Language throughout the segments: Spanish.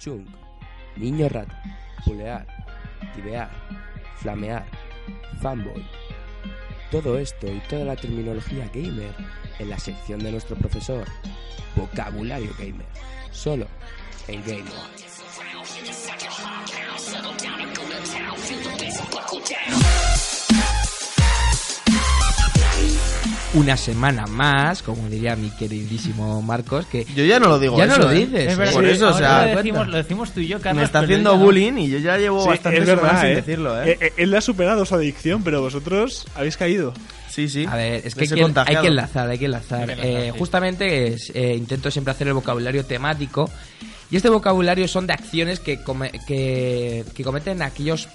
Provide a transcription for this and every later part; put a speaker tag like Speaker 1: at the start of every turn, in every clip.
Speaker 1: Chunk, niño rata, pulear, tibear, flamear, fanboy. Todo esto y toda la terminología gamer en la sección de nuestro profesor Vocabulario Gamer, solo en Game On. Una semana más, como diría mi queridísimo Marcos, que
Speaker 2: Yo ya no lo digo
Speaker 1: ya no lo
Speaker 2: ¿eh?
Speaker 1: dices.
Speaker 3: Es verdad,
Speaker 2: Por eso, o sea,
Speaker 3: lo decimos, lo decimos tú y yo, Carlos.
Speaker 2: Me está haciendo
Speaker 3: no.
Speaker 2: bullying y yo ya llevo
Speaker 4: Sí,
Speaker 2: bastante semanas sin
Speaker 4: ¿eh?
Speaker 2: decirlo, ¿eh?
Speaker 4: Eh, Él le ha superado su adicción, pero vosotros habéis caído.
Speaker 2: Sí, sí.
Speaker 1: A ver, es que hay que, hay
Speaker 2: contagiado.
Speaker 1: que enlazar, hay que enlazar.
Speaker 3: Hay que enlazar,
Speaker 1: Eh,
Speaker 3: sí.
Speaker 1: Justamente es, eh, intento siempre hacer el vocabulario temático. Y este vocabulario son de acciones que, come- que, que cometen aquellos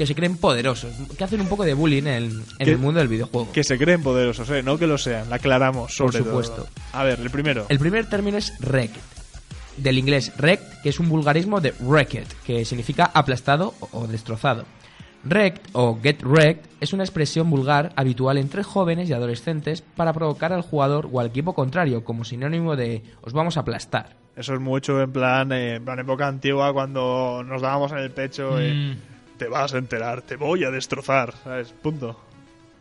Speaker 1: que se creen poderosos, que hacen un poco de bullying en, en
Speaker 4: Que-
Speaker 1: el mundo del videojuego.
Speaker 4: Que se creen poderosos, ¿eh? No que lo sean, la aclaramos
Speaker 1: Por
Speaker 4: sobre
Speaker 1: supuesto.
Speaker 4: todo. A ver, el primero.
Speaker 1: El primer término es wrecked, del inglés wrecked, que es un vulgarismo de wrecked, que significa aplastado o- destrozado. Wrecked o get wrecked es una expresión vulgar habitual entre jóvenes y adolescentes para provocar al jugador o al equipo contrario, como sinónimo de os vamos a aplastar.
Speaker 4: Eso es mucho en plan, eh, en plan época antigua cuando nos dábamos en el pecho. eh,
Speaker 3: Mm.
Speaker 4: Te vas a enterar, te voy a destrozar, ¿sabes? Punto.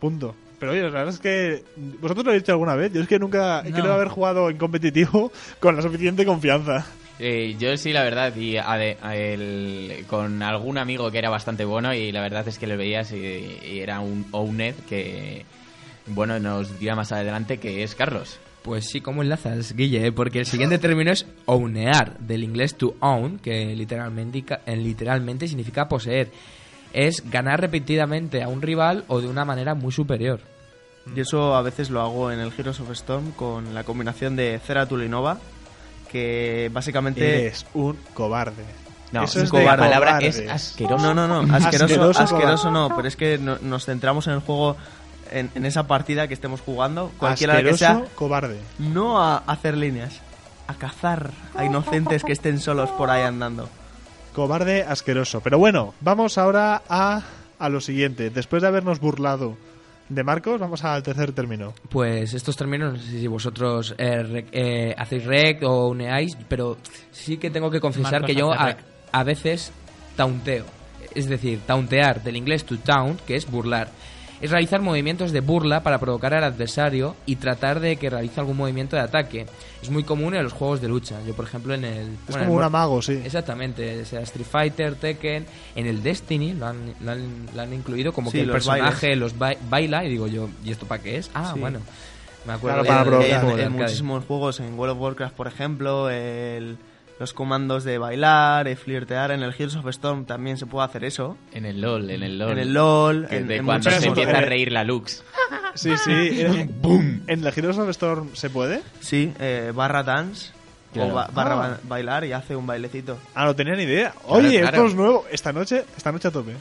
Speaker 4: Punto. Pero oye, la verdad es que vosotros lo habéis dicho alguna vez. Yo es que nunca
Speaker 3: No.
Speaker 4: creo haber jugado en competitivo con la suficiente confianza.
Speaker 5: Eh, yo sí, la verdad, y a de- a el- con algún amigo que era bastante bueno y la verdad es que le veías y, y era un Owned que, bueno, nos dirá más adelante que es Carlos.
Speaker 1: Pues sí, ¿cómo enlazas, Guille? Porque el siguiente término es ownear, del inglés to own, que literalmente, eh, literalmente significa poseer. Es ganar repetidamente a un rival o de una manera muy superior.
Speaker 2: Y eso a veces lo hago en el Heroes of Storm con la combinación de Ceratul y Nova, que básicamente...
Speaker 4: Eres un cobarde.
Speaker 5: No,
Speaker 4: Eso
Speaker 5: un
Speaker 4: es de
Speaker 5: cobarde. La palabra es asqueroso.
Speaker 2: No, no, no, asqueroso,
Speaker 4: Asqueroso,
Speaker 2: asqueroso, no, pero es que no- nos centramos en el juego, en, en esa partida que estemos jugando, cualquiera que sea,
Speaker 4: Asqueroso, cobarde.
Speaker 2: no a hacer líneas, a cazar a inocentes que estén solos por ahí andando.
Speaker 4: Cobarde asqueroso. Pero bueno, vamos ahora a, a lo siguiente. Después de habernos burlado de Marcos, vamos al tercer término.
Speaker 1: Pues estos términos, no sé si vosotros eh, re- eh, hacéis rec o uneáis, pero sí que tengo que confesar
Speaker 3: Marcos
Speaker 1: que yo a,
Speaker 3: rec.
Speaker 1: a veces taunteo. Es decir, tauntear, del inglés to taunt, que es burlar. Es realizar movimientos de burla para provocar al adversario y tratar de que realice algún movimiento de ataque. Es muy común en los juegos de lucha. Yo, por ejemplo, en el...
Speaker 4: Es
Speaker 1: bueno, en
Speaker 4: como un amago, sí.
Speaker 1: Exactamente, sea Street Fighter, Tekken, en el Destiny lo han, lo han, lo han incluido como
Speaker 2: Sí,
Speaker 1: que el
Speaker 2: los
Speaker 1: personaje los ba- baila y digo yo, ¿y esto para qué es? Ah,
Speaker 2: Sí.
Speaker 1: bueno. Me acuerdo
Speaker 4: Claro, para
Speaker 1: de-
Speaker 4: provocar.
Speaker 1: de-
Speaker 2: en, muchísimos juegos, en World of Warcraft, por ejemplo, el- los comandos de bailar, eh, flirtear, en el Heroes of Storm también se puede hacer eso.
Speaker 5: En el LOL, en el LOL.
Speaker 2: En el LOL,
Speaker 5: Que
Speaker 2: en,
Speaker 5: de
Speaker 2: en
Speaker 5: cuando se empieza a reír la Lux.
Speaker 4: Sí, sí. ¡Boom! ¿En el Heroes of Storm se puede?
Speaker 2: Sí, eh, barra dance
Speaker 5: Claro.
Speaker 2: o ba- barra
Speaker 4: Ah.
Speaker 2: ba- bailar y hace un bailecito.
Speaker 4: Ah, no tenía ni idea. Oye,
Speaker 5: claro.
Speaker 4: esto es nuevo. Esta noche, esta noche a tope.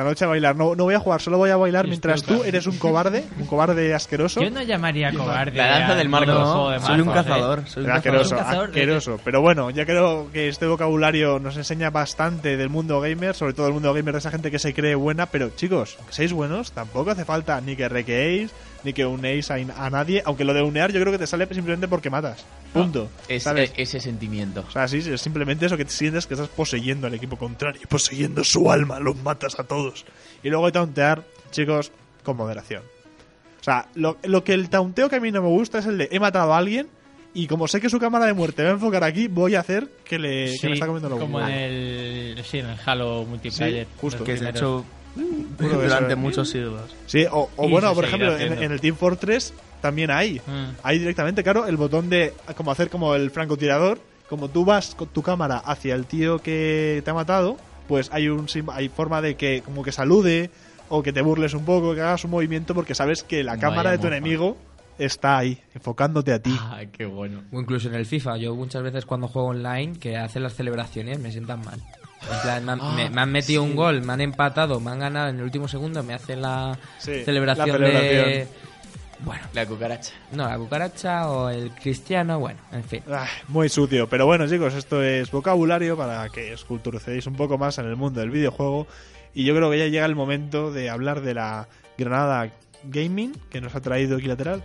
Speaker 4: Esta noche a bailar. No, no voy a jugar, solo voy a bailar mientras
Speaker 3: estoy
Speaker 4: tú eres un cobarde, un cobarde asqueroso.
Speaker 3: Yo no llamaría cobarde.
Speaker 5: La danza del
Speaker 3: juego de
Speaker 2: soy un
Speaker 3: ¿eh?
Speaker 2: cazador, soy un
Speaker 4: Asqueroso,
Speaker 3: cazador de-.
Speaker 4: Pero bueno, ya creo que este vocabulario nos enseña bastante del mundo gamer, sobre todo el mundo gamer de esa gente que se cree buena. Pero chicos, que seáis buenos, tampoco hace falta ni que requeéis, ni que unéis a, a nadie. Aunque lo de unear yo creo que te sale simplemente porque matas. Punto.
Speaker 5: Es,
Speaker 4: ¿Sabes?
Speaker 5: e- ese sentimiento.
Speaker 4: O sea, sí, sí, es simplemente eso que te sientes que estás poseyendo al equipo contrario, poseyendo su alma, los matas a todos. Y luego hay tauntear, chicos, con moderación. O sea, lo, lo que el taunteo que a mí no me gusta es el de he matado a alguien y como sé que su cámara de muerte va a enfocar aquí, voy a hacer que, le, que
Speaker 3: Sí,
Speaker 4: me está comiendo los
Speaker 3: como
Speaker 4: huevos.
Speaker 3: en el, sí, en el Halo multiplayer.
Speaker 4: Sí, justo.
Speaker 2: que
Speaker 3: primeros.
Speaker 2: hecho durante muchos siglos.
Speaker 4: Sí, o, o bueno, por ejemplo, en, el Team Fortress también hay.
Speaker 3: Mm.
Speaker 4: Hay directamente, claro, el botón de como hacer como el francotirador. Como tú vas con tu cámara hacia el tío que te ha matado, pues hay un hay forma de que como que salude o que te burles un poco, que hagas un movimiento porque sabes que la
Speaker 5: Vaya
Speaker 4: cámara de tu
Speaker 5: mofa.
Speaker 4: enemigo está ahí, enfocándote a ti.
Speaker 5: Ah, qué bueno.
Speaker 1: O incluso en el FIFA. Yo muchas veces cuando juego online, que hacen las celebraciones, me sientan mal. En plan, me, han-
Speaker 4: Ah,
Speaker 1: me- me han metido un gol, me han empatado, me han ganado en el último segundo, me hacen la
Speaker 4: Sí,
Speaker 1: celebración,
Speaker 4: la celebración.
Speaker 1: de... Bueno,
Speaker 5: La cucaracha.
Speaker 1: no, la cucaracha o el cristiano, bueno, en fin.
Speaker 4: Ah, muy sucio. Pero bueno, chicos, esto es vocabulario para que os culturicéis un poco más en el mundo del videojuego. Y yo creo que ya llega el momento de hablar de la Granada Gaming que nos ha traído Equilateral.